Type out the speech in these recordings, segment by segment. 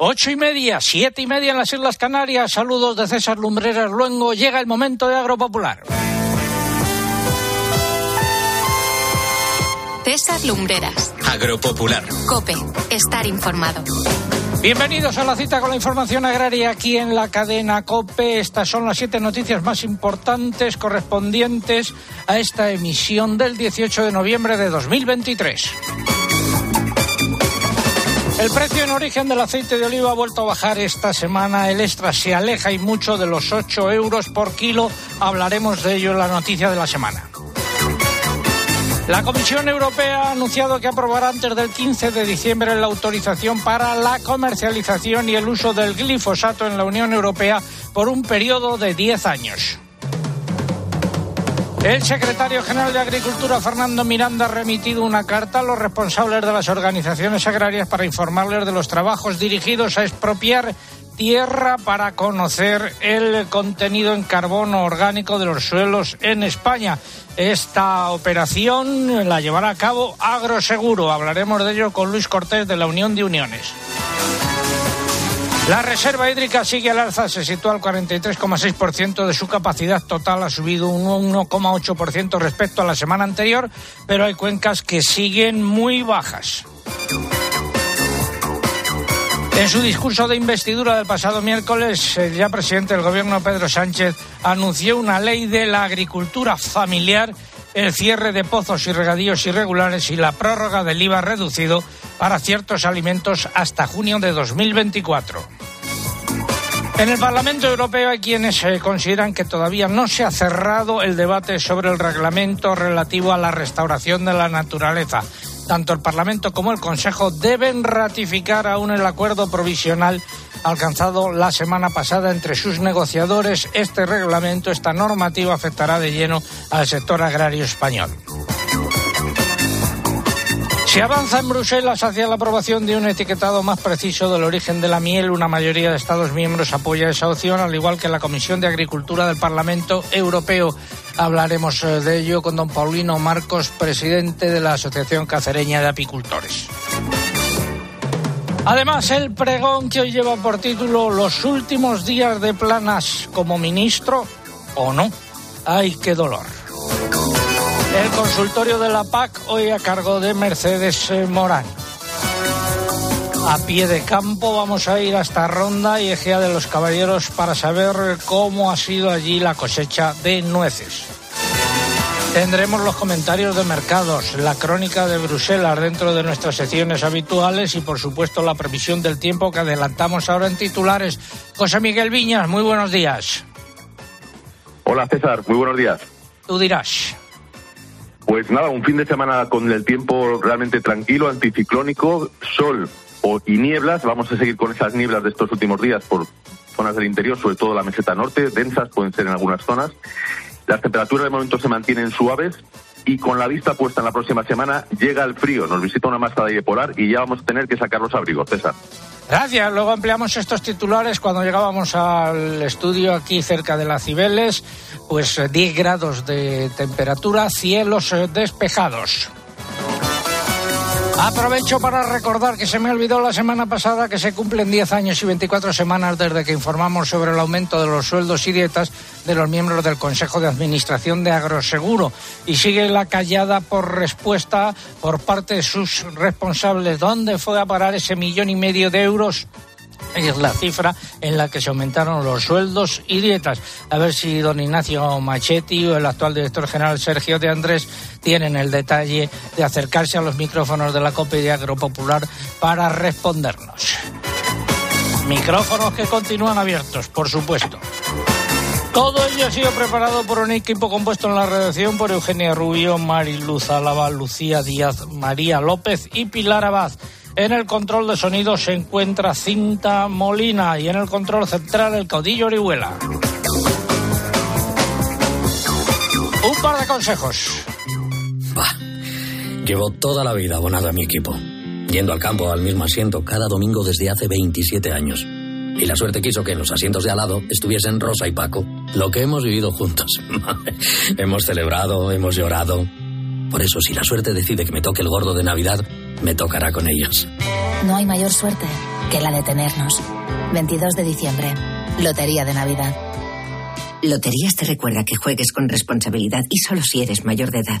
Ocho y media, siete y media en las Islas Canarias. Saludos de César Lumbreras Luengo. Llega el momento de Agropopular. César Lumbreras. Agropopular. Cope. Estar informado. Bienvenidos a la cita con la información agraria aquí en la cadena COPE. Estas son las siete noticias más importantes correspondientes a esta emisión del 18 de noviembre de 2023. El precio en origen del aceite de oliva ha vuelto a bajar esta semana. El extra se aleja y mucho de los 8 euros por kilo. Hablaremos de ello en la noticia de la semana. La Comisión Europea ha anunciado que aprobará antes del 15 de diciembre la autorización para la comercialización y el uso del glifosato en la Unión Europea por un periodo de 10 años. El secretario general de Agricultura, Fernando Miranda, ha remitido una carta a los responsables de las organizaciones agrarias para informarles de los trabajos dirigidos a expropiar tierra para conocer el contenido en carbono orgánico de los suelos en España. Esta operación la llevará a cabo Agroseguro. Hablaremos de ello con Luis Cortés de la Unión de Uniones. La reserva hídrica sigue al alza, se sitúa al 43,6% de su capacidad total, ha subido un 1,8% respecto a la semana anterior, pero hay cuencas que siguen muy bajas. En su discurso de investidura del pasado miércoles, el ya presidente del gobierno Pedro Sánchez anunció una ley de la agricultura familiar, el cierre de pozos y regadíos irregulares y la prórroga del IVA reducido para ciertos alimentos hasta junio de 2024. En el Parlamento Europeo hay quienes eh, consideran que todavía no se ha cerrado el debate sobre el reglamento relativo a la restauración de la naturaleza. Tanto el Parlamento como el Consejo deben ratificar aún el acuerdo provisional alcanzado la semana pasada entre sus negociadores. Este reglamento, esta normativa afectará de lleno al sector agrario español. Se avanza en Bruselas hacia la aprobación de un etiquetado más preciso del origen de la miel. Una mayoría de Estados miembros apoya esa opción, al igual que la Comisión de Agricultura del Parlamento Europeo. Hablaremos eh, de ello con don Paulino Marcos, presidente de la Asociación Cacereña de Apicultores. Además, el pregón que hoy lleva por título Los últimos días de Planas como ministro o no. ¡Ay, qué dolor! El consultorio de la PAC hoy a cargo de Mercedes eh, Morán. A pie de campo vamos a ir hasta Ronda y Ejea de los Caballeros para saber cómo ha sido allí la cosecha de nueces. Tendremos los comentarios de mercados, la crónica de Bruselas dentro de nuestras secciones habituales y por supuesto la previsión del tiempo que adelantamos ahora en titulares. José Miguel Viñas, muy buenos días. Hola César, muy buenos días. Tú dirás. Pues nada, un fin de semana con el tiempo realmente tranquilo, anticiclónico, sol o, y nieblas. Vamos a seguir con esas nieblas de estos últimos días por zonas del interior, sobre todo la meseta norte, densas pueden ser en algunas zonas. Las temperaturas de momento se mantienen suaves y con la vista puesta en la próxima semana llega el frío. Nos visita una masa de aire polar y ya vamos a tener que sacar los abrigos, César. Gracias. Luego ampliamos estos titulares cuando llegábamos al estudio aquí cerca de las Cibeles, pues 10 grados de temperatura, cielos eh, despejados. Aprovecho para recordar que se me olvidó la semana pasada que se cumplen 10 años y 24 semanas desde que informamos sobre el aumento de los sueldos y dietas de los miembros del Consejo de Administración de Agroseguro y sigue la callada por respuesta por parte de sus responsables. ¿Dónde fue a parar ese millón y medio de euros? Es la cifra en la que se aumentaron los sueldos y dietas. A ver si don Ignacio Machetti o el actual director general Sergio de Andrés tienen el detalle de acercarse a los micrófonos de la COPE de Agropopular para respondernos. Micrófonos que continúan abiertos, por supuesto. Todo ello ha sido preparado por un equipo compuesto en la redacción por Eugenia Rubio, Mariluz Álava, Lucía Díaz, María López y Pilar Abad. En el control de sonido se encuentra Cinta Molina y en el control central el caudillo Orihuela. Un par de consejos. Bah, llevo toda la vida abonado a mi equipo, yendo al campo al mismo asiento cada domingo desde hace 27 años. Y la suerte quiso que en los asientos de al lado estuviesen Rosa y Paco, lo que hemos vivido juntos. hemos celebrado, hemos llorado. Por eso, si la suerte decide que me toque el gordo de Navidad, me tocará con ellos. No hay mayor suerte que la de tenernos. 22 de diciembre. Lotería de Navidad. Loterías te recuerda que juegues con responsabilidad y solo si eres mayor de edad.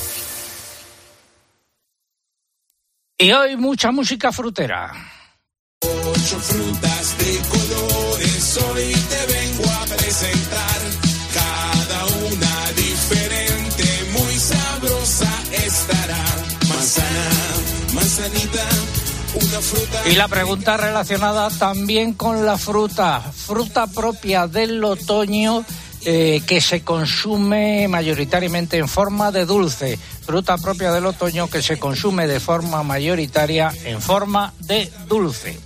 Y hoy mucha música frutera. Ocho frutas de colores, hoy te vengo a presentar. Cada una diferente, muy sabrosa estará. Manzana, manzanita, una fruta. Y la pregunta relacionada también con la fruta, fruta propia del otoño eh, que se consume mayoritariamente en forma de dulce, fruta propia del otoño que se consume de forma mayoritaria en forma de dulce.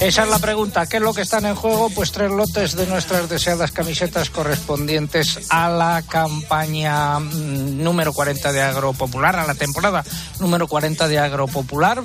Esa es la pregunta. ¿Qué es lo que están en juego? Pues tres lotes de nuestras deseadas camisetas correspondientes a la campaña mm, número 40 de Agropopular, a la temporada número 40 de Agropopular.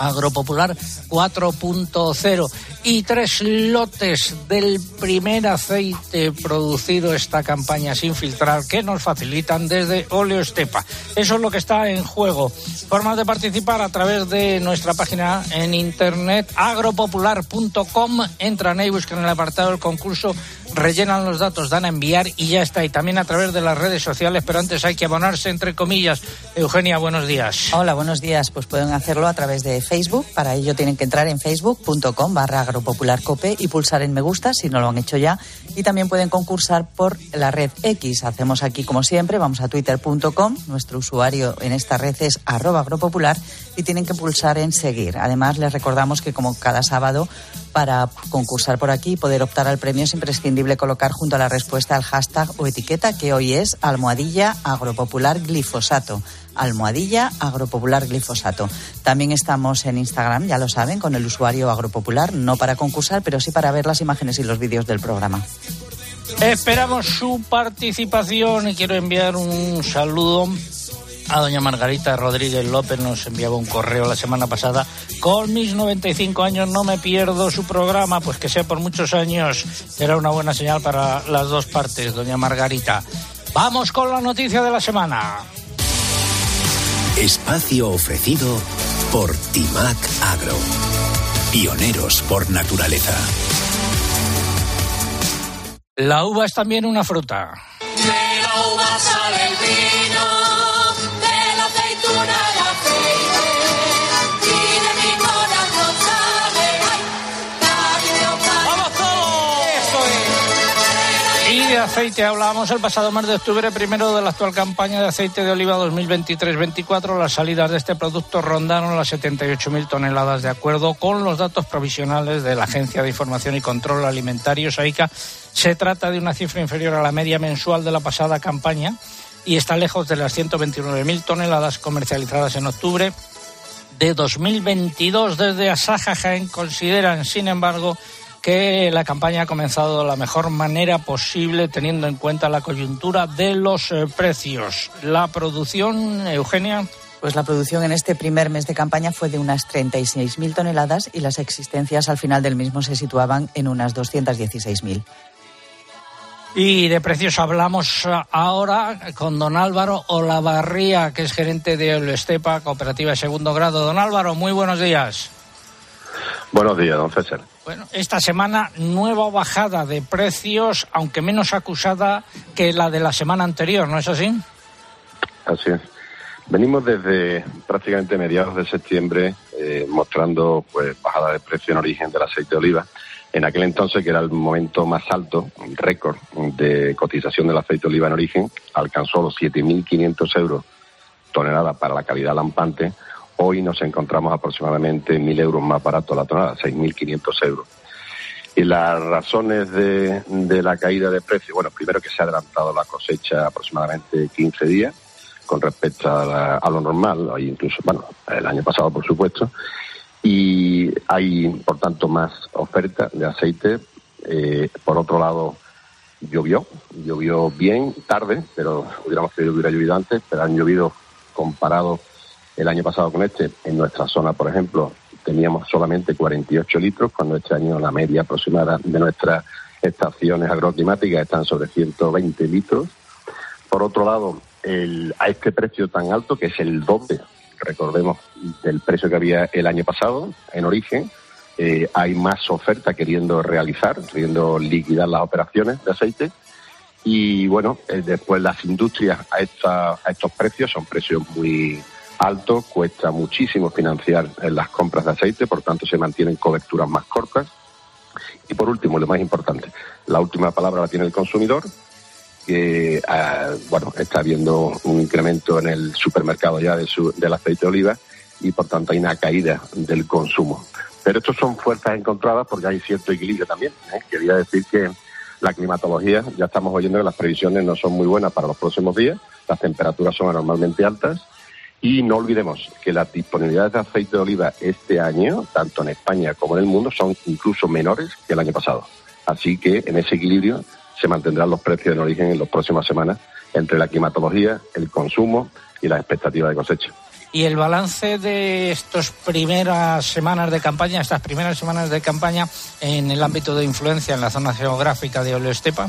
Agropopular 4.0 y tres lotes del primer aceite producido esta campaña sin filtrar que nos facilitan desde Oleo Estepa. Eso es lo que está en juego. Formas de participar a través de nuestra página en internet agropopular.com. Entran ahí, buscan el apartado del concurso, rellenan los datos, dan a enviar y ya está. Y también a través de las redes sociales, pero antes hay que abonarse entre comillas. Eugenia, buenos días. Hola, buenos días. Pues pueden hacerlo a través de Facebook. Para ello tienen que entrar en facebook.com barra agropopularcope y pulsar en me gusta si no lo han hecho ya. Y también pueden concursar por la red X. Hacemos aquí como siempre, vamos a twitter.com. Nuestro usuario en esta red es arroba agropopular y tienen que pulsar en seguir. Además, les recordamos que como cada sábado, para concursar por aquí y poder optar al premio es imprescindible colocar junto a la respuesta el hashtag o etiqueta que hoy es almohadilla agropopular glifosato almohadilla agropopular glifosato. También estamos en Instagram, ya lo saben, con el usuario agropopular, no para concursar, pero sí para ver las imágenes y los vídeos del programa. Esperamos su participación y quiero enviar un saludo a doña Margarita Rodríguez López nos enviaba un correo la semana pasada. Con mis 95 años no me pierdo su programa, pues que sea por muchos años. Será una buena señal para las dos partes, doña Margarita. Vamos con la noticia de la semana. Espacio ofrecido por Timac Agro. Pioneros por naturaleza. La uva es también una fruta. Aceite hablábamos el pasado mes de octubre, primero de la actual campaña de aceite de oliva 2023-24. Las salidas de este producto rondaron las 78.000 toneladas, de acuerdo con los datos provisionales de la Agencia de Información y Control Alimentario, SAICA. Se trata de una cifra inferior a la media mensual de la pasada campaña y está lejos de las 129.000 toneladas comercializadas en octubre de 2022. Desde Asaja consideran, sin embargo, que la campaña ha comenzado de la mejor manera posible teniendo en cuenta la coyuntura de los eh, precios. La producción, Eugenia. Pues la producción en este primer mes de campaña fue de unas 36.000 toneladas y las existencias al final del mismo se situaban en unas 216.000. Y de precios hablamos eh, ahora con don Álvaro Olavarría, que es gerente de Estepa, cooperativa de segundo grado. Don Álvaro, muy buenos días. Buenos días, don César. Bueno, esta semana nueva bajada de precios, aunque menos acusada que la de la semana anterior, ¿no es así? Así es. Venimos desde prácticamente mediados de septiembre eh, mostrando pues bajada de precio en origen del aceite de oliva. En aquel entonces, que era el momento más alto, récord de cotización del aceite de oliva en origen, alcanzó los 7.500 euros tonelada para la calidad lampante. Hoy nos encontramos aproximadamente 1.000 euros más barato la tonelada, 6.500 euros. Y las razones de, de la caída de precio, bueno, primero que se ha adelantado la cosecha aproximadamente 15 días con respecto a, la- a lo normal, incluso, bueno, el año pasado, por supuesto. y hay, por tanto, más oferta de aceite. Eh, por otro lado, llovió, llovió bien tarde, pero hubiéramos querido que hubiera llovido antes, pero han llovido comparado el año pasado con este. En nuestra zona, por ejemplo, teníamos solamente 48 litros, cuando este año la media aproximada de nuestras estaciones agroclimáticas están sobre 120 litros. Por otro lado, el, a este precio tan alto, que es el doble, recordemos, del precio que había el año pasado en origen, eh, hay más oferta queriendo realizar, queriendo liquidar las operaciones de aceite. Y bueno, eh, después las industrias a, esta, a estos precios son precios muy altos, cuesta muchísimo financiar eh, las compras de aceite, por tanto se mantienen coberturas más cortas. Y por último, lo más importante, la última palabra la tiene el consumidor, que ah, bueno está habiendo un incremento en el supermercado ya de su- del aceite de oliva y por tanto hay una caída del consumo. Pero estos son fuerzas encontradas porque hay cierto equilibrio también. ¿eh? Quería decir que la climatología, ya estamos oyendo que las previsiones no son muy buenas para los próximos días, las temperaturas son anormalmente altas y no olvidemos que las disponibilidades de aceite de oliva este año, tanto en España como en el mundo, son incluso menores que el año pasado. Así que en ese equilibrio se mantendrán los precios en origen en las próximas semanas entre la climatología, el consumo y las expectativas de cosecha. Y el balance de estas primeras semanas de campaña, estas primeras semanas de campaña en el ámbito de influencia en la zona geográfica de Oleoestepa.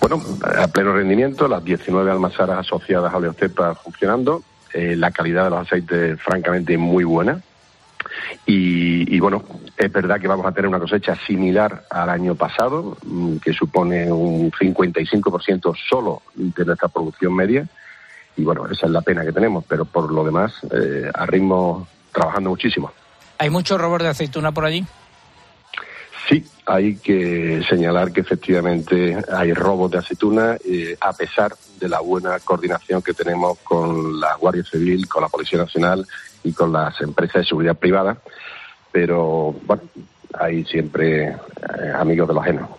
Bueno, a pleno rendimiento, las 19 almazaras asociadas a Oleostepa funcionando, eh, la calidad de los aceites francamente muy buena. Y, bueno, es verdad que vamos a tener una cosecha similar al año pasado, mm, que supone un 55% solo de nuestra producción media. Y bueno, esa es la pena que tenemos, pero por lo demás, eh, a ritmo trabajando muchísimo. ¿Hay muchos robos de aceituna por allí? Sí, hay que señalar que efectivamente hay robos de aceituna, eh, a pesar de la buena coordinación que tenemos con la Guardia Civil, con la Policía Nacional y con las empresas de seguridad privada. Pero bueno, hay siempre eh, amigos de lo ajeno.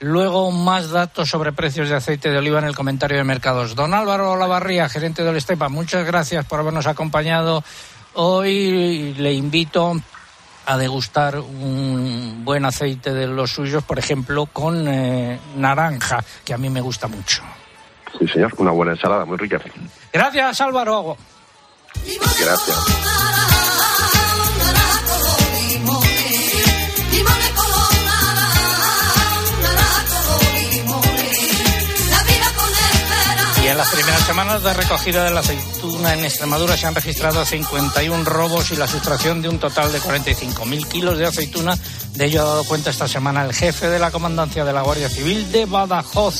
Luego más datos sobre precios de aceite de oliva en el comentario de mercados. Don Álvaro Lavarría, gerente del Estepa, muchas gracias por habernos acompañado. Hoy le invito a degustar un buen aceite de los suyos, por ejemplo, con eh, naranja, que a mí me gusta mucho. Sí, señor, una buena ensalada, muy rica. Gracias, Álvaro. Gracias. Y en las primeras semanas de recogida de la aceituna en Extremadura se han registrado 51 robos y la sustracción de un total de 45.000 kilos de aceituna. De ello ha dado cuenta esta semana el jefe de la comandancia de la Guardia Civil de Badajoz.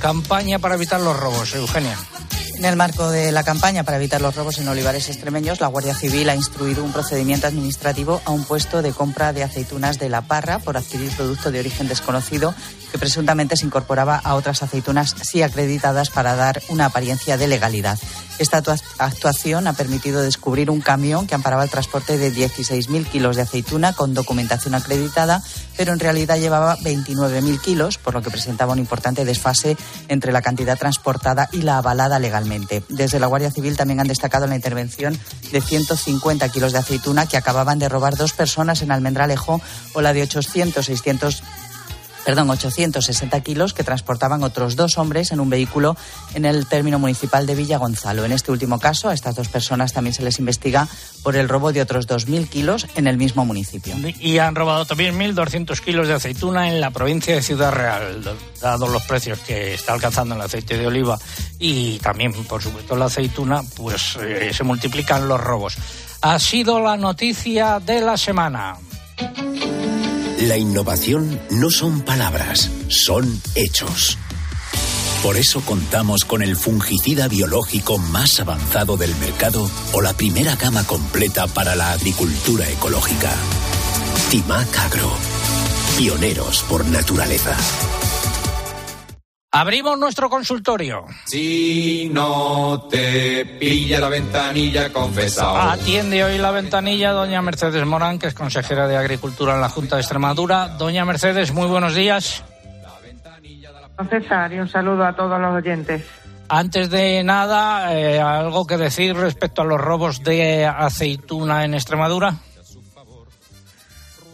Campaña para evitar los robos. Eugenia. En el marco de la campaña para evitar los robos en olivares extremeños, la Guardia Civil ha instruido un procedimiento administrativo a un puesto de compra de aceitunas de La Parra por adquirir producto de origen desconocido que presuntamente se incorporaba a otras aceitunas sí acreditadas para dar una apariencia de legalidad. Esta actua- actuación ha permitido descubrir un camión que amparaba el transporte de 16.000 kilos de aceituna con documentación acreditada, pero en realidad llevaba 29.000 kilos, por lo que presentaba un importante desfase entre la cantidad transportada y la avalada legalmente. Desde la Guardia Civil también han destacado la intervención de 150 kilos de aceituna que acababan de robar dos personas en Almendralejo o la de 800, 600 perdón, 860 kilos que transportaban otros dos hombres en un vehículo en el término municipal de Villa Gonzalo. En este último caso, a estas dos personas también se les investiga por el robo de otros 2.000 kilos en el mismo municipio. Y han robado también 1.200 kilos de aceituna en la provincia de Ciudad Real, dado los precios que está alcanzando el aceite de oliva y también, por supuesto, la aceituna, pues eh, se multiplican los robos. Ha sido la noticia de la semana. La innovación no son palabras, son hechos. Por eso contamos con el fungicida biológico más avanzado del mercado o la primera gama completa para la agricultura ecológica. Timac Agro. Pioneros por naturaleza. Abrimos nuestro consultorio. Si no te pilla la ventanilla, confesado. Atiende hoy la ventanilla doña Mercedes Morán, que es consejera de Agricultura en la Junta de Extremadura. Doña Mercedes, muy buenos días. César, y un saludo a todos los oyentes. Antes de nada, eh, ¿algo que decir respecto a los robos de aceituna en Extremadura?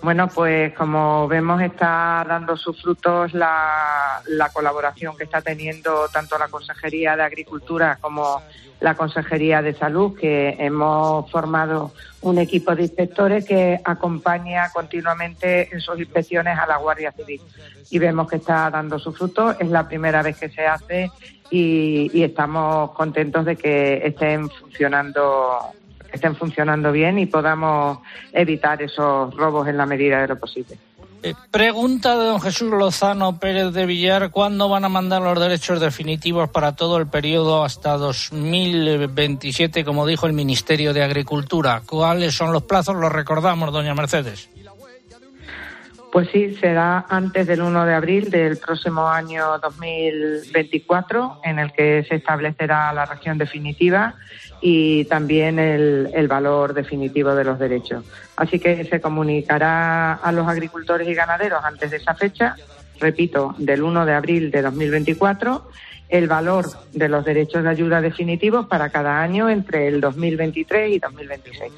Bueno, pues como vemos está dando sus frutos la, la colaboración que está teniendo tanto la Consejería de Agricultura como la Consejería de Salud, que hemos formado un equipo de inspectores que acompaña continuamente en sus inspecciones a la Guardia Civil. Y vemos que está dando sus frutos, es la primera vez que se hace y, y estamos contentos de que estén funcionando estén funcionando bien y podamos evitar esos robos en la medida de lo posible. Eh, pregunta de don Jesús Lozano Pérez de Villar, ¿cuándo van a mandar los derechos definitivos para todo el periodo hasta 2027, como dijo el Ministerio de Agricultura? ¿Cuáles son los plazos? Los recordamos, doña Mercedes. Pues sí, será antes del 1 de abril del próximo año 2024, en el que se establecerá la región definitiva y también el, valor definitivo de los derechos. Así que se comunicará a los agricultores y ganaderos antes de esa fecha, repito, del 1 de abril de 2024, el valor de los derechos de ayuda definitivos para cada año entre el 2023 y 2026.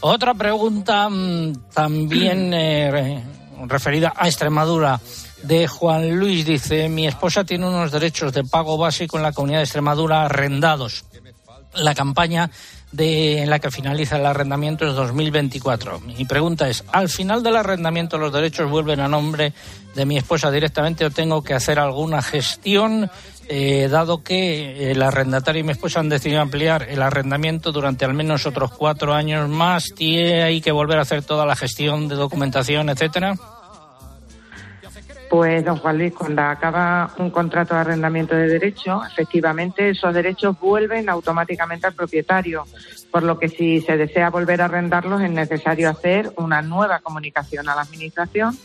Otra pregunta mmm, también eh, referida a Extremadura de Juan Luis dice, mi esposa tiene unos derechos de pago básico en la comunidad de Extremadura arrendados. La campaña de, en la que finaliza el arrendamiento es 2024. Mi pregunta es, ¿al final del arrendamiento los derechos vuelven a nombre de mi esposa directamente o tengo que hacer alguna gestión? Eh, dado que el arrendatario y mi esposa han decidido ampliar el arrendamiento durante al menos otros cuatro años más, ¿tiene hay que volver a hacer toda la gestión de documentación, etcétera? Pues, don Juan Luis, cuando acaba un contrato de arrendamiento de derecho, efectivamente esos derechos vuelven automáticamente al propietario, por lo que si se desea volver a arrendarlos es necesario hacer una nueva comunicación a la Administración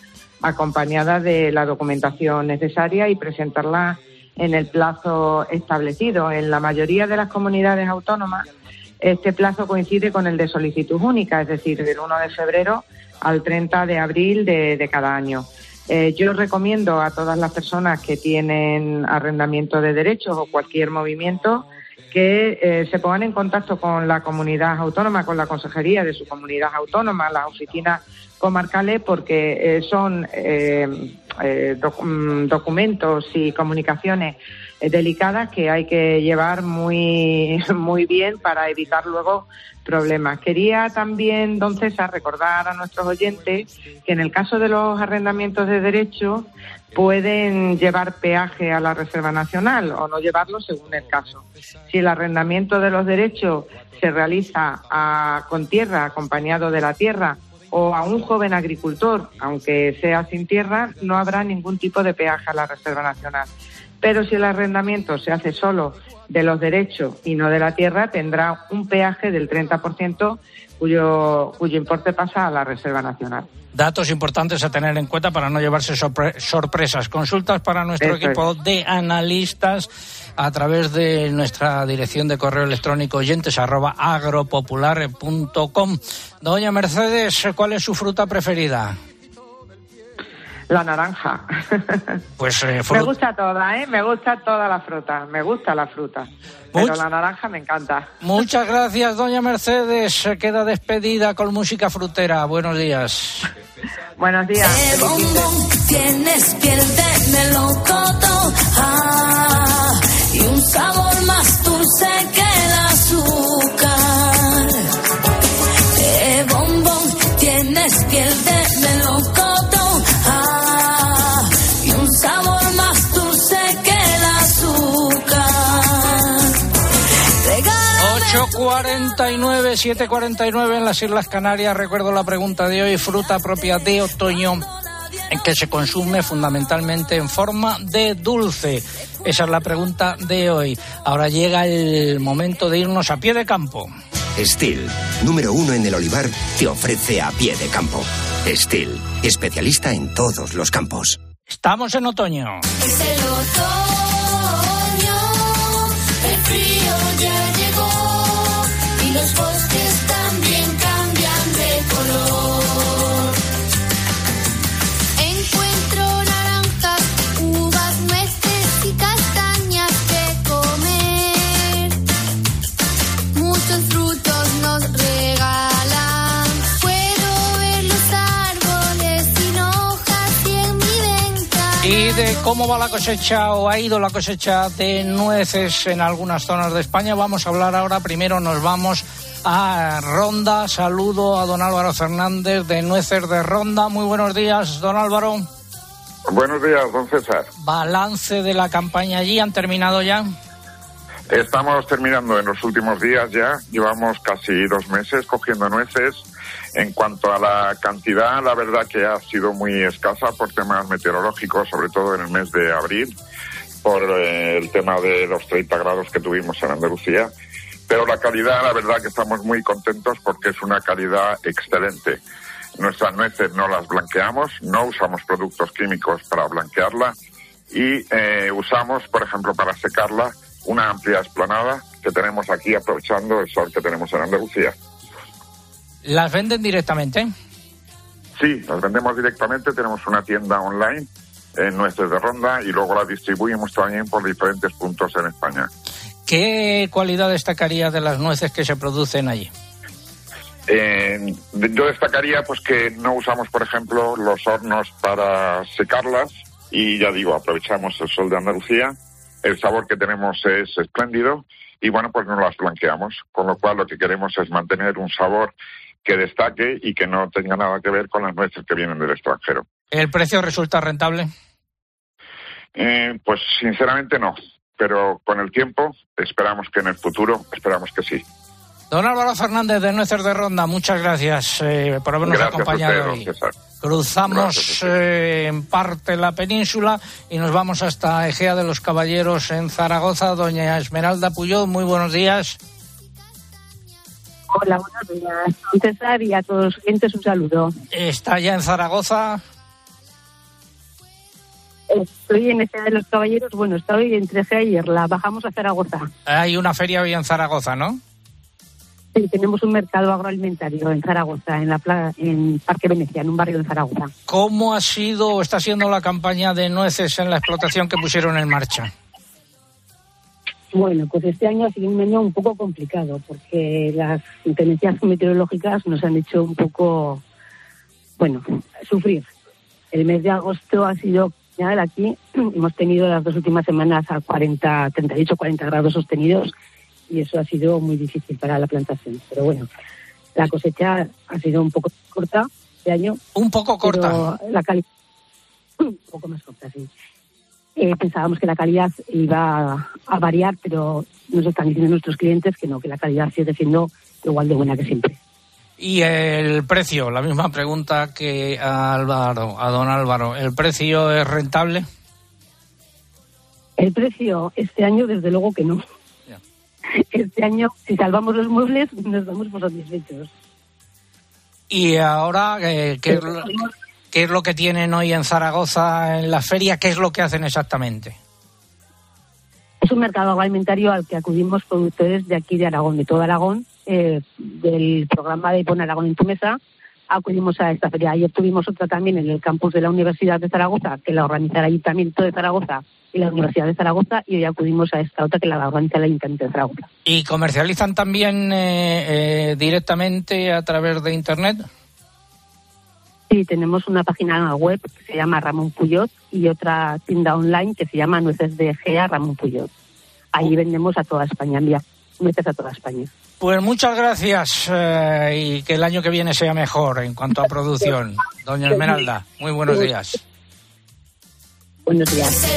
acompañada de la documentación necesaria y presentarla en el plazo establecido. En la mayoría de las comunidades autónomas, este plazo coincide con el de solicitud única, es decir, del 1 de febrero al 30 de abril de, de cada año. Eh, yo recomiendo a todas las personas que tienen arrendamiento de derechos o cualquier movimiento que eh, se pongan en contacto con la comunidad autónoma, con la consejería de su comunidad autónoma, las oficinas comarcales, porque eh, son doc documentos y comunicaciones delicadas que hay que llevar muy, muy bien para evitar luego problemas. Quería también, don César, recordar a nuestros oyentes que en el caso de los arrendamientos de derecho pueden llevar peaje a la Reserva Nacional o no llevarlo según el caso. Si el arrendamiento de los derechos se realiza a, con tierra, acompañado de la tierra, o a un joven agricultor, aunque sea sin tierra, no habrá ningún tipo de peaje a la Reserva Nacional. Pero si el arrendamiento se hace solo de los derechos y no de la tierra, tendrá un peaje del 30% cuyo, cuyo importe pasa a la Reserva Nacional. Datos importantes a tener en cuenta para no llevarse sorpre sorpresas. Consultas para nuestro Eso equipo es. de analistas a través de nuestra dirección de correo electrónico oyentes arroba. Doña Mercedes, ¿cuál es su fruta preferida? La naranja. Pues eh, Me gusta toda, ¿eh? Me gusta toda la fruta. Me gusta la fruta. Pero Much- la naranja me encanta. Muchas gracias, doña Mercedes. Se queda despedida con música frutera. Buenos días. Buenos días. De bombón tienes piel de melocotón ah, y un sabor más dulce que el azúcar. De bombón tienes piel de 7.49, 7.49 en las Islas Canarias. Recuerdo la pregunta de hoy, fruta propia de otoño que se consume fundamentalmente en forma de dulce. Esa es la pregunta de hoy. Ahora llega el momento de irnos a pie de campo. Steel, número uno en el olivar, te ofrece a pie de campo. Steel, especialista en todos los campos. Estamos en otoño. Es el otoño. Cómo va la cosecha o ha ido la cosecha de nueces en algunas zonas de España, vamos a hablar ahora. Primero nos vamos a Ronda. Saludo a don Álvaro Fernández de Nueces de Ronda. Muy buenos días, don Álvaro. Buenos días, don César. Balance de la campaña allí, ¿han terminado ya? Estamos terminando en los últimos días ya. Llevamos casi dos meses cogiendo nueces. En cuanto a la cantidad, la verdad que ha sido muy escasa por temas meteorológicos, sobre todo en el mes de abril, por eh, el tema de los 30 grados que tuvimos en Andalucía. Pero la calidad, la verdad que estamos muy contentos porque es una calidad excelente. Nuestras nueces no las blanqueamos, no usamos productos químicos para blanquearla y eh, usamos, por ejemplo, para secarla, una amplia esplanada que tenemos aquí aprovechando el sol que tenemos en Andalucía. ¿Las venden directamente? Sí, las vendemos directamente, tenemos una tienda online en Nueces de Ronda y luego la distribuimos también por diferentes puntos en España. ¿Qué cualidad destacaría de las nueces que se producen allí? Eh, yo destacaría pues que no usamos, por ejemplo, los hornos para secarlas y ya digo, aprovechamos el sol de Andalucía. El sabor que tenemos es espléndido y bueno, pues no las blanqueamos, con lo cual lo que queremos es mantener un sabor que destaque y que no tenga nada que ver con las nueces que vienen del extranjero. ¿El precio resulta rentable? Eh, pues sinceramente no, pero con el tiempo esperamos que en el futuro, esperamos que sí. Don Álvaro Fernández de Nueces de Ronda, muchas gracias eh, por habernos Gracias acompañado usted, hoy. César. Cruzamos eh, en parte la península y nos vamos hasta Egea de los Caballeros en Zaragoza. Doña Esmeralda Puyol, muy buenos días. Hola, buenos días. César y a todos los clientes un saludo. Está ya en Zaragoza. Estoy en Egea de los Caballeros. Bueno, estoy entre Egea y. Bajamos a Zaragoza. Hay una feria hoy en Zaragoza, ¿no? Sí, tenemos un mercado agroalimentario en Zaragoza, en la pla- en Parque Venecia, en un barrio de Zaragoza. ¿Cómo ha sido o está siendo la campaña de nueces en la explotación que pusieron en marcha? Bueno, pues este año ha sido un año un poco complicado porque las inclemencias meteorológicas nos han hecho un poco, bueno, sufrir. El mes de agosto ha sido genial aquí. Hemos tenido las dos últimas semanas a 40, 38, 40 grados sostenidos y eso ha sido muy difícil para la plantación. Pero bueno, la cosecha ha sido un poco corta este año. Un poco corta. La calidad, un poco más corta, sí. Eh, pensábamos que la calidad iba a variar, pero nos están diciendo nuestros clientes que no, que la calidad sigue siendo igual de buena que siempre. Y el precio, la misma pregunta que a Álvaro, a don Álvaro. ¿El precio es rentable? El precio este año, desde luego que no. Este año, si salvamos los muebles, nos damos por satisfechos. Y ahora, eh, ¿qué, qué es lo que tienen hoy en Zaragoza en la feria? ¿Qué es lo que hacen exactamente? Es un mercado agroalimentario al que acudimos productores de aquí de Aragón, de todo Aragón, eh, del programa de Pon Aragón en tu mesa. Acudimos a esta feria. Ayer tuvimos otra también en el campus de la Universidad de Zaragoza, que la organiza el Ayuntamiento de Zaragoza y la Universidad de Zaragoza, y hoy acudimos a esta otra que la organiza el Ayuntamiento de Zaragoza. ¿Y comercializan también eh, eh, directamente a través de Internet? Sí, tenemos una página web que se llama Ramón Puyot y otra tienda online que se llama Nueces de Gea Ramón Puyot. Ahí vendemos a toda España, envía nueces a toda España. Pues muchas gracias eh, y que el año que viene sea mejor en cuanto a producción. Doña Esmeralda, muy buenos días. Buenos días.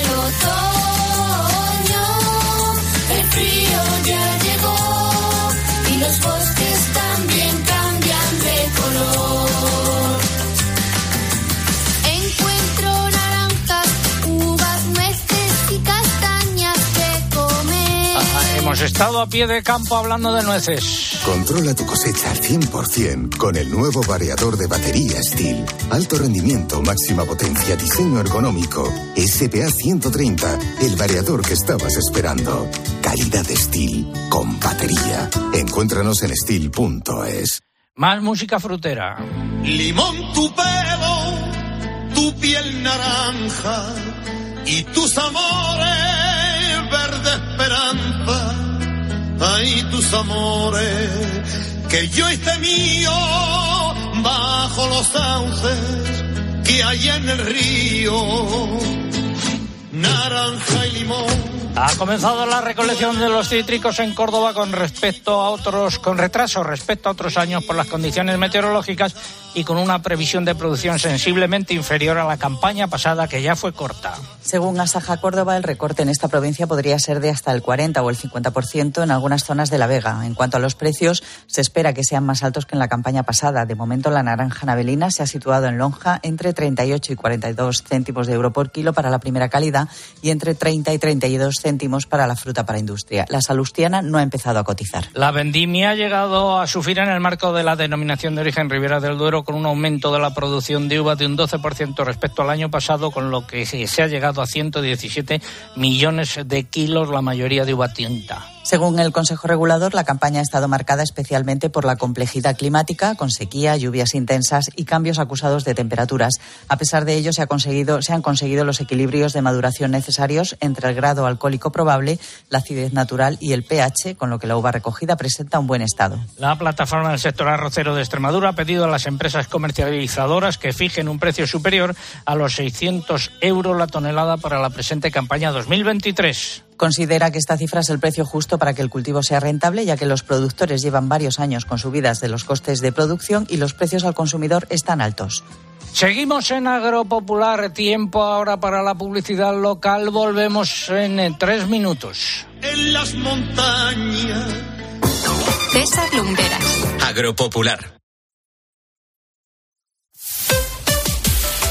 Hemos estado a pie de campo hablando de nueces. Controla tu cosecha al 100% con el nuevo variador de batería Steel. Alto rendimiento, máxima potencia, diseño ergonómico. SPA 130, el variador que estabas esperando. Calidad Steel con batería. Encuéntranos en steel.es. Más música frutera. Limón tu pelo, tu piel naranja y tus amores verde esperanza. Ay, tus amores que yo hice mío bajo los sauces que hay en el río. naranja y limón. Ha comenzado la recolección de los cítricos en Córdoba con respecto a otros, con retraso respecto a otros años por las condiciones meteorológicas y con una previsión de producción sensiblemente inferior a la campaña pasada que ya fue corta. Según Asaja Córdoba, el recorte en esta provincia podría ser de hasta el 40 o el 50% en algunas zonas de La Vega. En cuanto a los precios, se espera que sean más altos que en la campaña pasada. De momento, la naranja navelina se ha situado en lonja entre 38 y 42 céntimos de euro por kilo para la primera calidad y entre 30 y 32 céntimos para la fruta para industria. La salustiana no ha empezado a cotizar. La vendimia ha llegado a sufrir en el marco de la denominación de origen Ribera del Duero con un aumento de la producción de uva de un 12% respecto al año pasado, con lo que se ha llegado a 117 millones de kilos, la mayoría de uva tinta. Según el Consejo Regulador, la campaña ha estado marcada especialmente por la complejidad climática, con sequía, lluvias intensas y cambios acusados de temperaturas. A pesar de ello, se, ha conseguido, se han conseguido los equilibrios de maduración necesarios entre el grado alcohólico probable, la acidez natural y el pH, con lo que la uva recogida presenta un buen estado. La plataforma del sector arrocero de Extremadura ha pedido a las empresas comercializadoras que fijen un precio superior a los 600 euros la tonelada para la presente campaña 2023. Considera que esta cifra es el precio justo para que el cultivo sea rentable, ya que los productores llevan varios años con subidas de los costes de producción y los precios al consumidor están altos. Seguimos en Agropopular, tiempo ahora para la publicidad local, volvemos en eh, tres minutos. En las montañas. César Lumberas. Agropopular.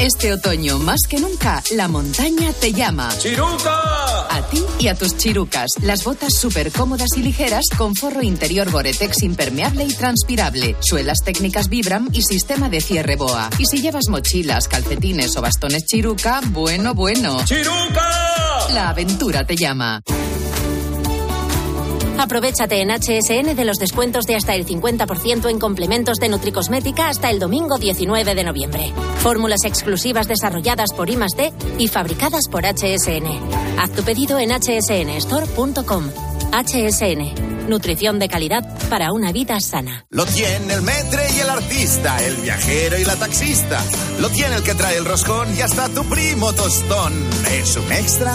Este otoño, más que nunca, la montaña te llama. ¡Chiruca! A ti y a tus chirucas. Las botas súper cómodas y ligeras con forro interior Gore-Tex impermeable y transpirable, suelas técnicas Vibram y sistema de cierre boa. Y si llevas mochilas, calcetines o bastones chiruca, bueno, bueno. ¡Chiruca! La aventura te llama. Aprovechate en HSN de los descuentos de hasta el 50% en complementos de Nutricosmética hasta el domingo 19 de noviembre. Fórmulas exclusivas desarrolladas por I+D y fabricadas por HSN. Haz tu pedido en hsnstore.com. HSN. Nutrición de calidad para una vida sana. Lo tiene el metre y el artista, el viajero y la taxista. Lo tiene el que trae el roscón y hasta tu primo tostón. Es un extra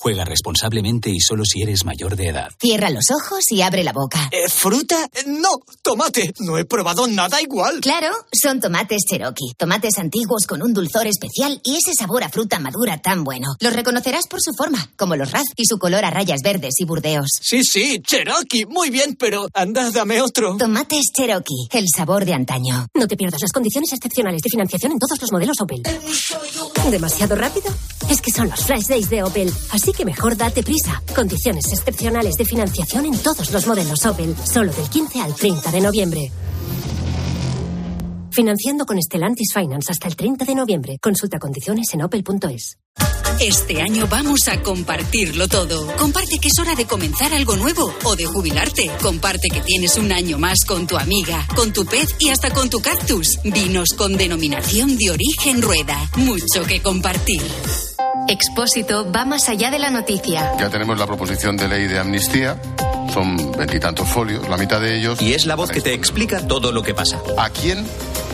Juega responsablemente y solo si eres mayor de edad. Cierra los ojos y abre la boca. Eh, ¿Fruta? Eh, No, tomate. No he probado nada igual. Claro, son tomates Cherokee, tomates antiguos con un dulzor especial y ese sabor a fruta madura tan bueno. Los reconocerás por su forma, como los raz y su color a rayas verdes y burdeos. Sí, sí, Cherokee. Muy bien, pero anda, dame otro. Tomates Cherokee, el sabor de antaño. No te pierdas las condiciones excepcionales de financiación en todos los modelos Opel. ¿Demasiado rápido? Es que son los flash days de Opel, así que mejor date prisa. Condiciones excepcionales de financiación en todos los modelos Opel, solo del 15 al 30 de noviembre. Financiando con Stellantis Finance hasta el 30 de noviembre. Consulta condiciones en opel.es. Este año vamos a compartirlo todo. Comparte que es hora de comenzar algo nuevo o de jubilarte. Comparte que tienes un año más con tu amiga, con tu pez y hasta con tu cactus. Vinos con denominación de origen rueda. Mucho que compartir. Expósito va más allá de la noticia. Ya tenemos la proposición de ley de amnistía. Son veintitantos folios, la mitad de ellos. Y es la voz que te explica todo lo que pasa. ¿A quién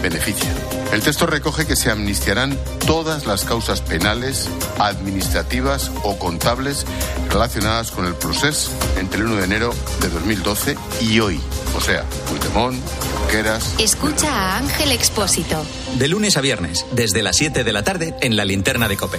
beneficia? El texto recoge que se amnistiarán todas las causas penales, administrativas o contables relacionadas con el proceso entre el 1 de enero de 2012 y hoy. O sea, Puigdemont, Junqueras. Escucha a Ángel Expósito. De lunes a viernes, desde las 7 de la tarde, en la linterna de Cope.